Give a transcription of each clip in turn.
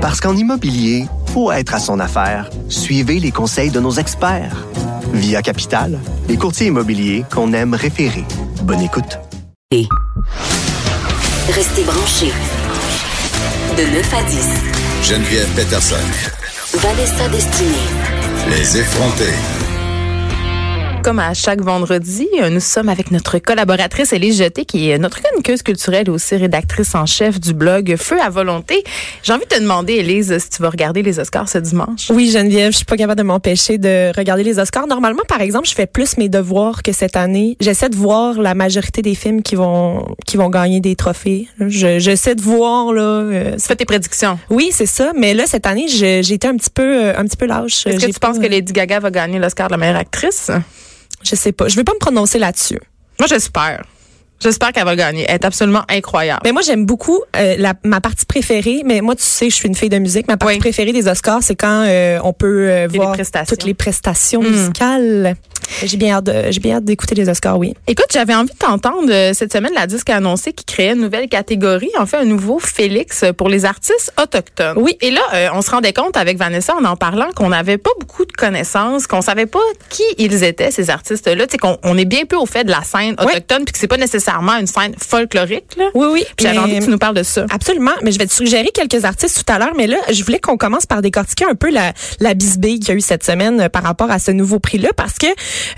Parce qu'en immobilier, faut être à son affaire. Suivez les conseils de nos experts. Via Capital, les courtiers immobiliers qu'on aime référer. Bonne écoute. Et Restez branchés. De 9 à 10. Geneviève Peterson. Vanessa Destinée. Les effrontés. Comme à chaque vendredi, euh, nous sommes avec notre collaboratrice Élise Jeté, qui est notre chroniqueuse culturelle et aussi rédactrice en chef du blog Feu à volonté. J'ai envie de te demander, Élise, si tu vas regarder les Oscars ce dimanche. Oui, Geneviève, je suis pas capable de m'empêcher de regarder les Oscars. Normalement, par exemple, je fais plus mes devoirs que cette année. J'essaie de voir la majorité des films qui vont qui vont gagner des trophées. Je, j'essaie de voir là. Euh, tu fais tes prédictions. Oui, c'est ça. Mais là, cette année, j'ai été un petit peu un petit peu lâche. Est-ce que tu penses que Lady Gaga va gagner l'Oscar de la meilleure actrice? Je sais pas. Je vais pas me prononcer là-dessus. Moi, j'espère. J'espère qu'elle va gagner. Elle est absolument incroyable. Mais moi, j'aime beaucoup euh, la, ma partie préférée. Mais moi, tu sais, je suis une fille de musique. Ma partie Oui. préférée des Oscars, c'est quand euh, on peut euh, voir toutes les prestations Mm. musicales. J'ai bien hâte, de- j'ai bien hâte d'écouter les Oscars. Oui. Écoute, j'avais envie de t'entendre euh, cette semaine. La disque a annoncé qu'il créait une nouvelle catégorie, en fait un nouveau Félix pour les artistes autochtones. Oui. Et là, euh, on se rendait compte avec Vanessa en en parlant qu'on n'avait pas beaucoup de connaissances, qu'on savait pas qui ils étaient ces artistes-là. Tu sais qu'on on est bien peu au fait de la scène Oui. autochtone, puis que c'est pas nécessairement une scène folklorique. Là. Oui, oui. Puis J'avais envie que tu nous parles de ça. Absolument, mais je vais te suggérer quelques artistes tout à l'heure, mais là, je voulais qu'on commence par décortiquer un peu la, la bisbille qu'il y a eu cette semaine euh, par rapport à ce nouveau prix-là, parce que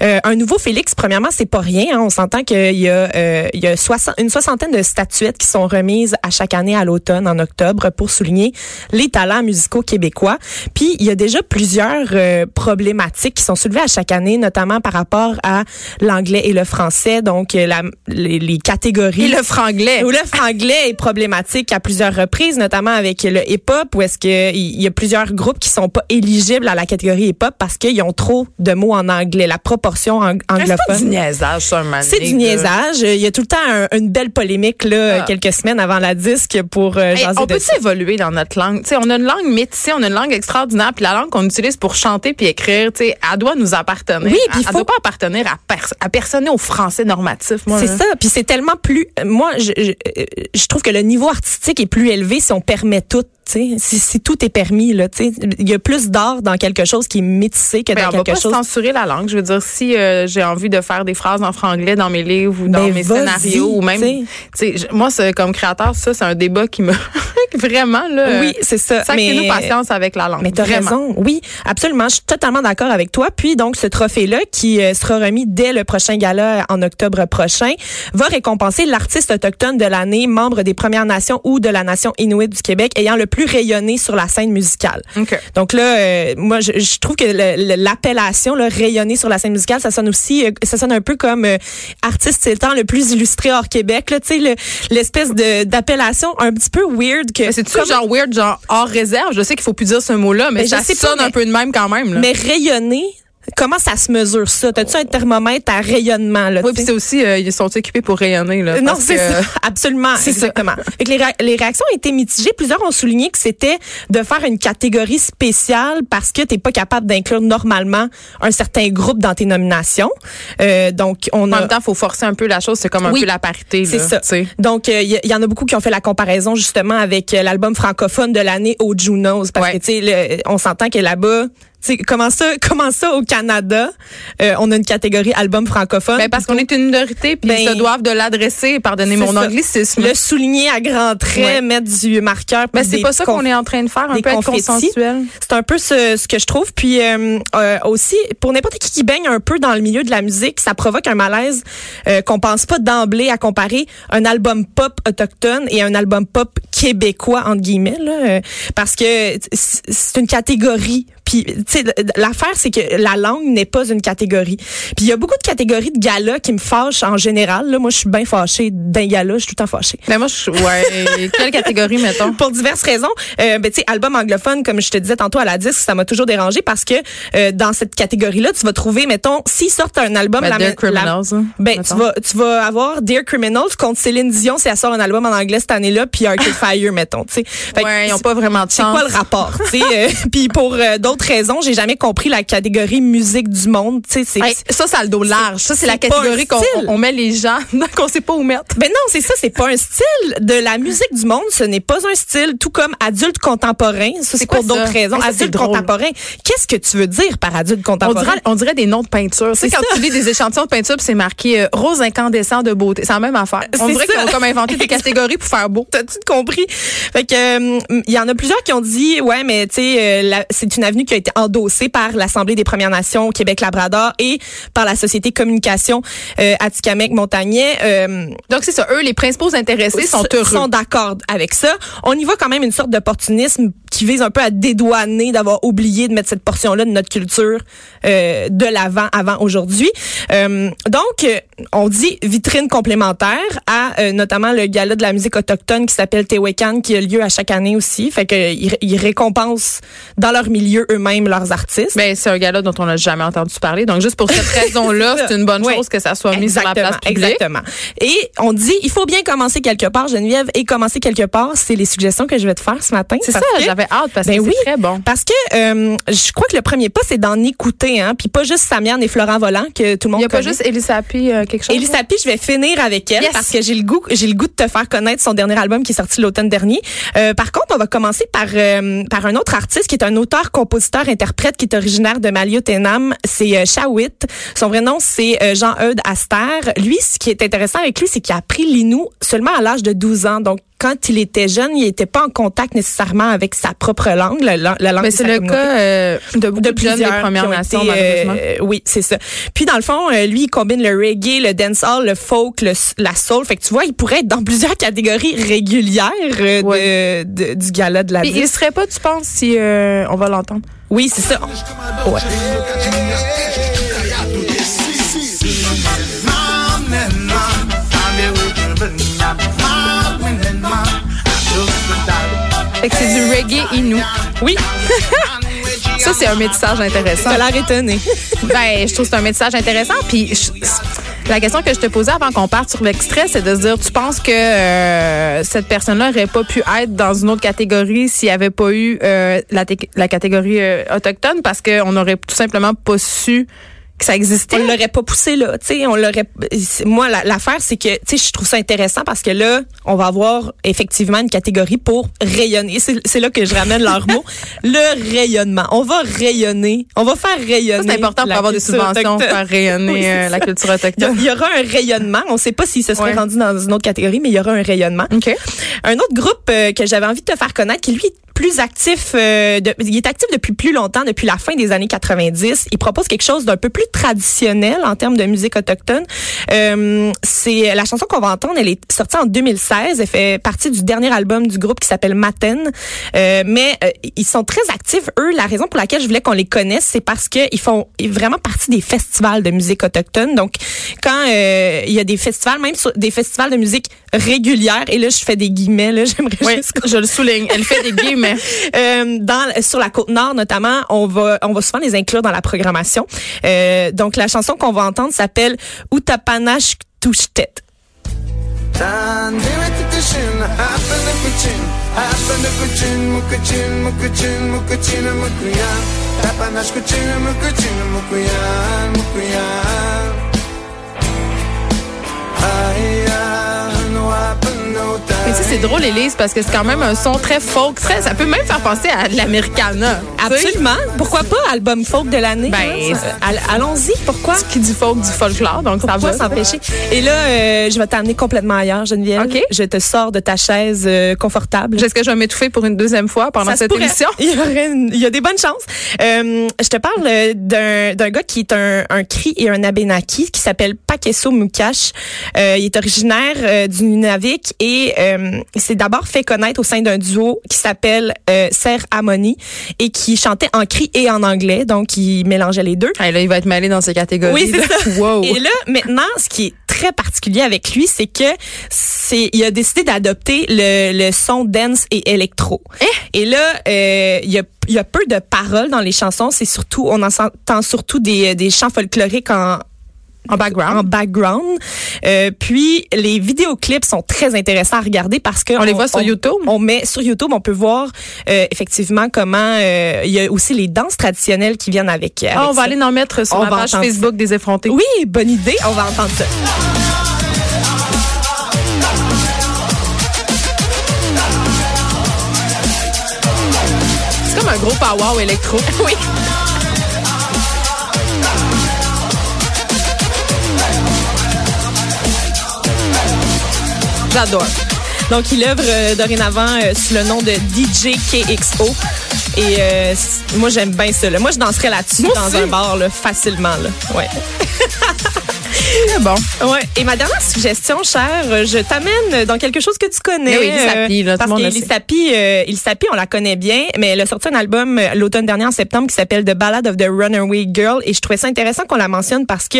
euh, un nouveau Félix, premièrement, c'est pas rien. hein. on s'entend qu'il y a, euh, il y a soixante- une soixantaine de statuettes qui sont remises à chaque année à l'automne, en octobre, pour souligner les talents musicaux québécois. Puis, il y a déjà plusieurs euh, problématiques qui sont soulevées à chaque année, notamment par rapport à l'anglais et le français, donc euh, la, les, les catégories. Et le franglais. Où le franglais est problématique à plusieurs reprises, notamment avec le hip-hop, où est-ce que il y a plusieurs groupes qui sont pas éligibles à la catégorie hip-hop parce qu'ils ont trop de mots en anglais. La proportion ang- C'est du niaisage, ça, C'est du niaisage. Il y a tout le temps un- une belle polémique là, Ah. quelques semaines avant la disque pour euh, Hey, on peut évoluer dans notre langue? Tu sais, on a une langue métissée, on a une langue extraordinaire, puis la langue qu'on utilise pour chanter puis écrire, tu sais, elle doit nous appartenir. Oui, puis faut- doit pas appartenir à, pers- à personne au français normatif. moi, C'est ça. Puis c'est tellement plus. euh, Moi, je, je, euh, je trouve que le niveau artistique est plus élevé si on permet tout. tu sais. Si, si tout est permis, là, tu sais. il y a plus d'art dans quelque chose qui est métissé que dans on va quelque pas chose. censurer la langue. Je veux dire, si euh, j'ai envie de faire des phrases en franglais dans mes livres ou dans Ben, mes scénarios ou même, moi, comme créateur, ça, c'est un débat qui me vraiment là. Oui, c'est ça. Ça Mais- nous patience avec la langue. Mais t'as raison. Oui, absolument. Je suis totalement d'accord avec toi. Puis donc, ce trophée-là, qui euh, sera remis dès le prochain gala en octobre prochain, va récompenser l'artiste autochtone de l'année, membre des Premières Nations ou de la Nation Inuit du Québec, ayant le plus rayonné sur la scène musicale. Donc là, euh, moi, je, je trouve que le- le- l'appellation, là, rayonner sur la scène musicale, ça sonne aussi, euh, ça sonne un peu comme euh, artiste c'est le temps le plus illustré hors Québec. Là, tu sais, le- l'espèce de d'appellation un petit peu weird que. Mais c'est-tu comment- genre weird, genre hors réserve? Je sais qu'il faut plus dire ce mot-là, mais, Mais je ça pas, sonne un peu de même quand même. Là. Mais rayonner, comment ça se mesure ça? T'as-tu un thermomètre à rayonnement? Là, oui, puis c'est aussi, euh, ils sont occupés pour rayonner. Là, non, parce c'est que- ça. Absolument. C'est ça. exactement. Fait que les, réa- les réactions ont été mitigées. Plusieurs ont souligné que c'était de faire une catégorie spéciale parce que t'es pas capable d'inclure normalement un certain groupe dans tes nominations. Euh, donc, on En a. même temps, faut forcer un peu la chose. C'est comme un Oui, peu la parité. C'est ça. Donc, il y, y en a beaucoup qui ont fait la comparaison justement avec euh, l'album francophone de l'année au Junos, parce Ouais. que tu sais, on s'entend que là-bas, sais, comment ça, comment ça au Canada, euh, on a une catégorie album francophone? Ben, parce qu'on est une minorité, puis Ben, ils se doivent de l'adresser. Pardonnez mon ça. anglicisme. le souligner à grands traits, Ouais. mettre du marqueur. Ben, puis c'est pas ça qu'on est en train de faire, un peu être consensuel. C'est un peu ce, ce que je trouve. Puis euh, euh, aussi, pour n'importe qui qui baigne un peu dans le milieu de la musique, ça provoque un malaise euh, qu'on pense pas d'emblée à comparer un album pop autochtone et un album pop québécois entre guillemets, là, euh, parce que c'est une catégorie. Puis, tu sais, l'affaire, c'est que la langue n'est pas une catégorie. Puis, il y a beaucoup de catégories de galas qui me fâchent en général. Là, moi, je suis bien fâchée d'un gala. Je suis tout le temps fâchée Ben, moi, je, ouais. Quelle catégorie, mettons? pour diverses raisons. Euh, ben, tu sais, album anglophone, comme je te disais tantôt à la disque, ça m'a toujours dérangé parce que euh, dans cette catégorie-là, tu vas trouver, mettons, s'ils sortent un album, Ben, la, Dear la- Criminals, hein, ben, tu vas, tu vas avoir Dear Criminals contre Céline Dion si elle sort un album en anglais cette année-là, puis Arcade Fire, mettons, tu sais. Ouais, ils ont c'est- pas vraiment de c'est chance. quoi le rapport, tu sais? euh, puis pour euh, d'autres raisons, j'ai jamais compris la catégorie musique du monde. Tu sais, c'est Hey, ça, ça a le dos large. Ça, c'est la catégorie qu'on on met les gens qu'on sait pas où mettre. Ben non, c'est ça, c'est pas un style de la musique du monde, ce n'est pas un style, tout comme adulte contemporain, ça c'est pour d'autres raisons. Hey, ça, c'est adulte contemporain, qu'est-ce que tu veux dire par adulte On contemporain? dirait, on dirait des noms de peinture. Tu sais, C'est quand ça. tu lis des échantillons de peinture, c'est marqué euh, rose incandescent de beauté. C'est la même affaire. On dirait qu'ils ont comme inventé des catégories pour faire beau. T'as-tu compris? Fait que, euh, il y en a plusieurs qui ont dit, ouais, mais tu sais, euh, c'est une avenue qui a été endossée par l'Assemblée des Premières Nations Québec-Labrador et par la Société Communication euh, Atikamekw-Montagnais. Euh, Donc, c'est ça. Eux, les principaux intéressés sont heureux. sont d'accord avec ça. On y voit quand même une sorte d'opportunisme qui vise un peu à dédouaner d'avoir oublié de mettre cette portion-là de notre culture euh, de l'avant avant aujourd'hui. Euh, donc, euh, on dit vitrine complémentaire à euh, notamment le gala de la musique autochtone qui s'appelle Tewekan qui a lieu à chaque année aussi. Fait que ils, ils récompensent dans leur milieu eux-mêmes leurs artistes. Ben, c'est un gars-là dont on n'a jamais entendu parler. Donc, juste pour cette raison-là, c'est une bonne Oui. chose que ça soit mis sur la place publique. Exactement. Et on dit, il faut bien commencer quelque part, Geneviève, et commencer quelque part, c'est les suggestions que je vais te faire ce matin. C'est ça, que- j'avais hâte parce Ben que oui. c'est très bon. Parce que euh, je crois que le premier pas, c'est d'en écouter, hein, puis pas juste Samiane et Florent Volant que tout le Il monde n'y a pas juste Elisa P, euh, quelque chose? Elisa P, je vais finir avec elle Yes. parce que j'ai le goût, j'ai le goût de te faire connaître son dernier album qui est sorti l'automne dernier. Euh, par contre, on va commencer par euh, par un autre artiste qui est un auteur, compositeur, interprète qui est originaire de Maliotenam. C'est euh, Shawit. Son vrai nom c'est euh, Jean-Eudes Aster. Lui, ce qui est intéressant avec lui, c'est qu'il a appris l'inou seulement à l'âge de 12 ans. Donc quand il était jeune, il n'était pas en contact nécessairement avec sa propre langue, la, la- la langue Mais c'est le communauté cas euh, de beaucoup de, jeunes des plusieurs Premières Nations, été, euh, oui, c'est ça. Puis dans le fond, euh, lui, il combine le reggae, le dancehall, le folk, le, la soul. Fait que tu vois, il pourrait être dans plusieurs catégories régulières euh, Ouais. de, de- du gala de la Puis il serait pas, tu penses, si euh, on va l'entendre? Oui, c'est ça. Ouais. Fait que c'est du reggae inou. Oui, Ça, c'est un métissage intéressant. t'as l'air étonné. Ben, je trouve que c'est un métissage intéressant. Puis je- la question que je te posais avant qu'on parte sur l'extrait, c'est de se dire, tu penses que euh, cette personne-là aurait pas pu être dans une autre catégorie s'il n'y avait pas eu euh, la, la catégorie euh, autochtone parce qu'on n'aurait tout simplement pas su que ça existait. on l'aurait pas poussé là, tu sais, on l'aurait moi la- l'affaire c'est que tu sais je trouve ça intéressant parce que là on va avoir effectivement une catégorie pour rayonner. C'est là que je ramène leur mot, le rayonnement. On va rayonner, on va faire rayonner. C'est important pour avoir des subventions, autochtone. faire rayonner Oui, euh, la culture autochtone. il y aura un rayonnement. On ne sait pas s'il se serait Ouais. rendu dans une autre catégorie, mais il y aura un rayonnement. OK. Un autre groupe euh, que j'avais envie de te faire connaître, qui lui est plus actif, euh, de- il est actif depuis plus longtemps, depuis la fin des années 90. Il propose quelque chose d'un peu plus traditionnel en termes de musique autochtone. Euh, c'est la chanson qu'on va entendre. Elle est sortie en 2016. Elle fait partie du dernier album du groupe qui s'appelle Maten. Euh, mais euh, ils sont très actifs. Eux, la raison pour laquelle je voulais qu'on les connaisse, c'est parce qu'ils font vraiment partie des festivals de musique autochtone. Donc, quand euh, il y a des festivals, même sur- des festivals de musique régulière, et là, je fais des guillemets, là, j'aimerais Oui, juste je le souligne. Elle fait des guillemets. euh, dans sur la côte nord notamment, on va on va souvent les inclure dans la programmation. Euh, donc la chanson qu'on va entendre s'appelle Utapanash Tushtet. Mais tu sais, c'est drôle, Élise, parce que c'est quand même un son très folk. Très, ça peut même faire penser à de l'americana. Absolument. Pourquoi pas album folk de l'année? Ben, hein, ça- all- allons-y. Pourquoi? Qui dit folk, dit folklore, donc ça Pourquoi va. s'empêcher? Et là, euh, je vais t'amener complètement ailleurs, Geneviève. OK. Je te sors de ta chaise euh, confortable. Est-ce que je vais m'étouffer pour une deuxième fois pendant Ça cette émission? Il y, aurait une- il y a des bonnes chances. Euh, je te parle d'un d'un gars qui est un, un cri et un abénaki qui s'appelle Pakeso Mukash. Euh, il est originaire euh, du Nunavik et euh, il s'est d'abord fait connaître au sein d'un duo qui s'appelle euh, Serre Harmony et qui chantait en cri et en anglais. Donc, il mélangeait les deux. Hey, là, il va être mêlé dans ces catégories. Oui, c'est ça. Wow. Et là, maintenant, ce qui est très particulier avec lui, c'est que c'est il a décidé d'adopter le, le son dance et électro. Et là, euh, il y a il y a peu de paroles dans les chansons. C'est surtout on en entend surtout des, des chants folkloriques en En background. En background. Euh, puis les vidéoclips sont très intéressants à regarder parce que On les voit sur YouTube? On met sur YouTube, on peut voir euh, effectivement comment euh, il y a aussi les danses traditionnelles qui viennent avec. avec Ah, on va ça. aller en mettre sur On la page Facebook des effrontés. Oui, bonne idée. On va entendre ça. C'est comme un gros power électro. Oui. J'adore. Donc, il œuvre euh, dorénavant euh, sous le nom de DJ KXO. Et euh, moi, j'aime bien ça. là. Moi, je danserais là-dessus Moi dans aussi. un bar, là, facilement. Là. Ouais. Très bon. Ouais. Et ma dernière suggestion, cher, euh, je t'amène dans quelque chose que tu connais. Mais oui, Elise Appi, là, tout parce monde le euh, on la connaît bien, mais elle a sorti un album euh, l'automne dernier en septembre qui s'appelle The Ballad of the Runaway Girl. Et je trouvais ça intéressant qu'on la mentionne parce que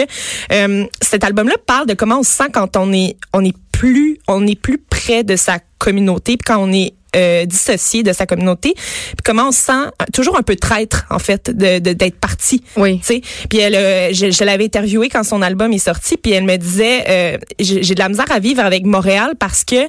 euh, cet album-là parle de comment on se sent quand on est, on est plus, on est plus près de sa communauté, puis quand on est euh, dissocié de sa communauté, puis comment on se sent euh, toujours un peu traître en fait de de- d'être parti. Oui. Tu sais, puis elle, euh, je, je l'avais interviewée quand son album est sorti, puis elle me disait, euh, j'ai j'ai de la misère à vivre avec Montréal parce que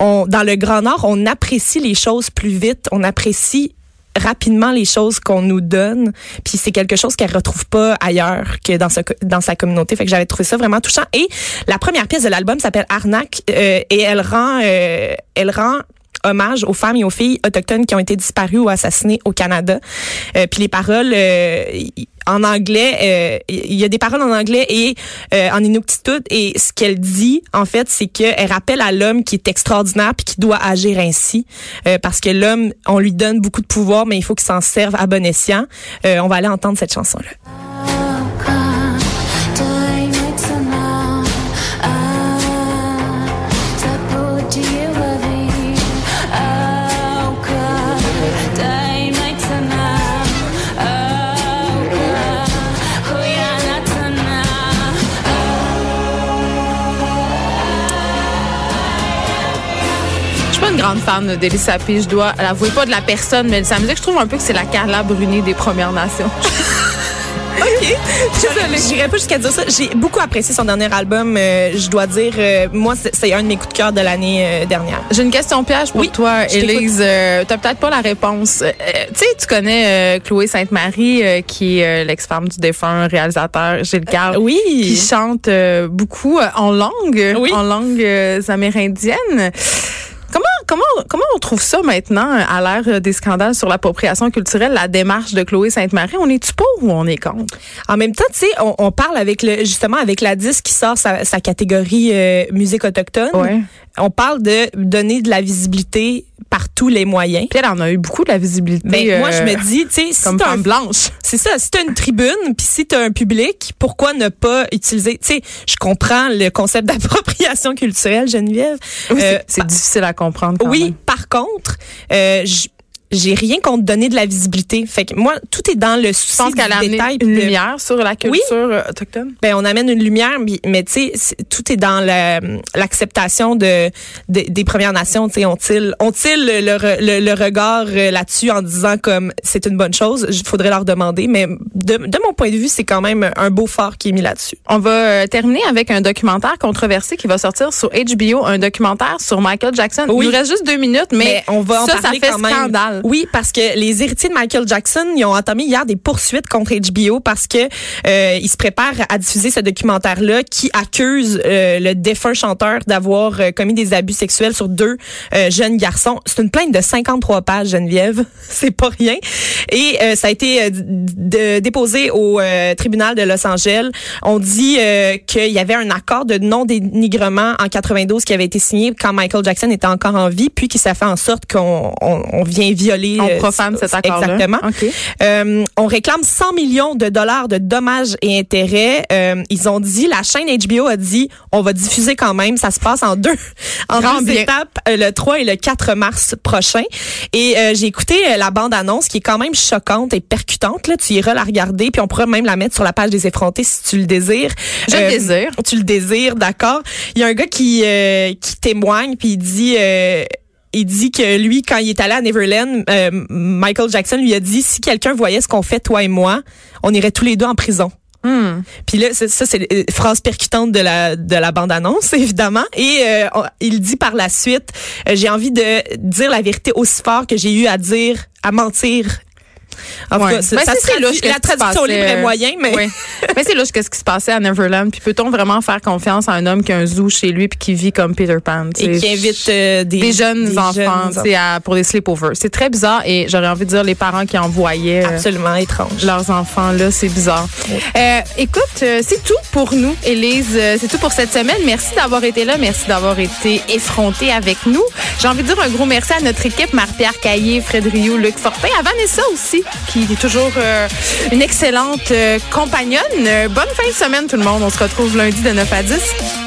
on, dans le Grand Nord, on apprécie les choses plus vite, on apprécie rapidement les choses qu'on nous donne, puis c'est quelque chose qu'elle retrouve pas ailleurs que dans, ce, dans sa communauté. Fait que j'avais trouvé ça vraiment touchant. Et la première pièce de l'album s'appelle Arnaque euh, et elle rend, euh, elle rend hommage aux femmes et aux filles autochtones qui ont été disparues ou assassinées au Canada. Euh, puis les paroles euh, en anglais, euh, il y a des paroles en anglais et euh, en inuktitut et ce qu'elle dit en fait, c'est qu'elle rappelle à l'homme qui est extraordinaire puis qui doit agir ainsi parce que l'homme, on lui donne beaucoup de pouvoir mais il faut qu'il s'en serve à bon escient. On va aller entendre cette chanson grande fan Sapi, je dois l'avouer. Pas de la personne, mais de sa musique, je trouve un peu que c'est la Carla Bruni des Premières Nations. OK. J'irais pas jusqu'à dire ça. J'ai beaucoup apprécié son dernier album. euh, je dois dire, euh, moi, c'est- un de mes coups de cœur de l'année euh, dernière. J'ai une question piège pour Oui, toi. Élise. T'as peut-être pas la réponse. Tu sais, tu connais Chloé Sainte-Marie, qui est l'ex-femme du défunt réalisateur Gilles Carle. oui. Qui chante beaucoup en langue, Oui. en langue amérindienne. Comment, comment, on trouve ça maintenant, euh, à l'ère euh, des scandales sur l'appropriation culturelle, la démarche de Chloé Sainte-Marie? On est-tu pour ou on est contre? En même temps, tu sais, on, on parle avec le justement avec la disque qui sort sa, sa catégorie euh, musique autochtone. Ouais. On parle de donner de la visibilité par tous les moyens. Puis elle en a eu beaucoup de la visibilité. Ben, moi, euh, je me dis, tu sais, si comme t'as un femme blanche. C'est ça. Si t'as une tribune, puis si t'as un public, pourquoi ne pas utiliser Tu sais, je comprends le concept d'appropriation culturelle, Geneviève. Oui, c'est- Euh, c'est difficile à comprendre. quand oui. même. Par contre, euh, j- j'ai rien contre donner de la visibilité. Fait que moi, tout est dans le Je souci pense qu'elle a amené une de- lumière sur la culture autochtone? ben, on amène une lumière, mais, tu sais, tout est dans la- l'acceptation de, de- des Premières Nations. Tu sais, ont-ils ont-ils le, le, le regard euh, là-dessus en disant comme c'est une bonne chose Il faudrait leur demander, mais de, de mon point de vue, c'est quand même un beau phare qui est mis là-dessus. On va euh, terminer avec un documentaire controversé qui va sortir sur HBO, un documentaire sur Michael Jackson. Oui. Il nous reste juste deux minutes, mais, Mais on va en ça, ça parler fait quand même. scandale. Oui, parce que les héritiers de Michael Jackson, ils ont entamé hier des poursuites contre HBO parce que euh, ils se préparent à diffuser ce documentaire-là qui accuse euh, le défunt chanteur d'avoir euh, commis des abus sexuels sur deux euh, jeunes garçons. C'est une plainte de 53 pages, Geneviève. C'est pas rien. Et euh, ça a été euh, d- déposé au tribunal de Los Angeles. On dit qu'il y avait un accord de non-dénigrement en 92 qui avait été signé quand Michael Jackson était encore en vie, puis qui ça fait en sorte qu'on on, on vient violer. On euh, profane cet accord-là. Exactement. Euh, on réclame 100 millions de dollars de dommages et intérêts. Euh, ils ont dit, la chaîne HBO a dit, on va diffuser quand même. Ça se passe en deux, en Grand deux bien. étapes, le 3 et le 4 mars prochain. Et euh, j'ai écouté la bande-annonce qui est quand même choquante et percutante. Là, tu iras la regarder, puis on pourra même la mettre sur la page des effrontés si tu le désires. Je le désire. Tu le désires, d'accord. Il y a un gars qui euh, qui témoigne, puis il dit. Euh, il dit que lui, quand il est allé à Neverland, euh, Michael Jackson lui a dit si quelqu'un voyait ce qu'on fait toi et moi, on irait tous les deux en prison. Puis là, ça, c'est la phrase percutante de la, de la bande-annonce, évidemment. Et euh, on- il dit par la suite, euh, j'ai envie de dire la vérité aussi fort que j'ai eu à dire, à mentir. En Ouais. tout cas, ça, Ben, ça c'est- qu'est-ce la traduction passait, libre est euh, moyen, mais Oui. mais c'est louche qu'est-ce qui se passait à Neverland. Puis peut-on vraiment faire confiance à un homme qui a un zoo chez lui puis qui vit comme Peter Pan? et qui invite euh, des, des jeunes des enfants jeunes à- pour des sleepovers. C'est très bizarre et j'aurais envie de dire les parents qui envoyaient euh, absolument étranges. leurs enfants là, c'est bizarre. Euh, écoute, c'est tout pour nous, Élise. C'est tout pour cette semaine. Merci d'avoir été là. Merci d'avoir été effronté avec nous. J'ai envie de dire un gros merci à notre équipe, Marie-Pierre Caillé, Fred Rio, Luc Fortin, à Vanessa aussi, qui est toujours euh, une excellente euh, compagnonne. Euh, bonne fin de semaine, tout le monde. On se retrouve lundi de 9 à 10.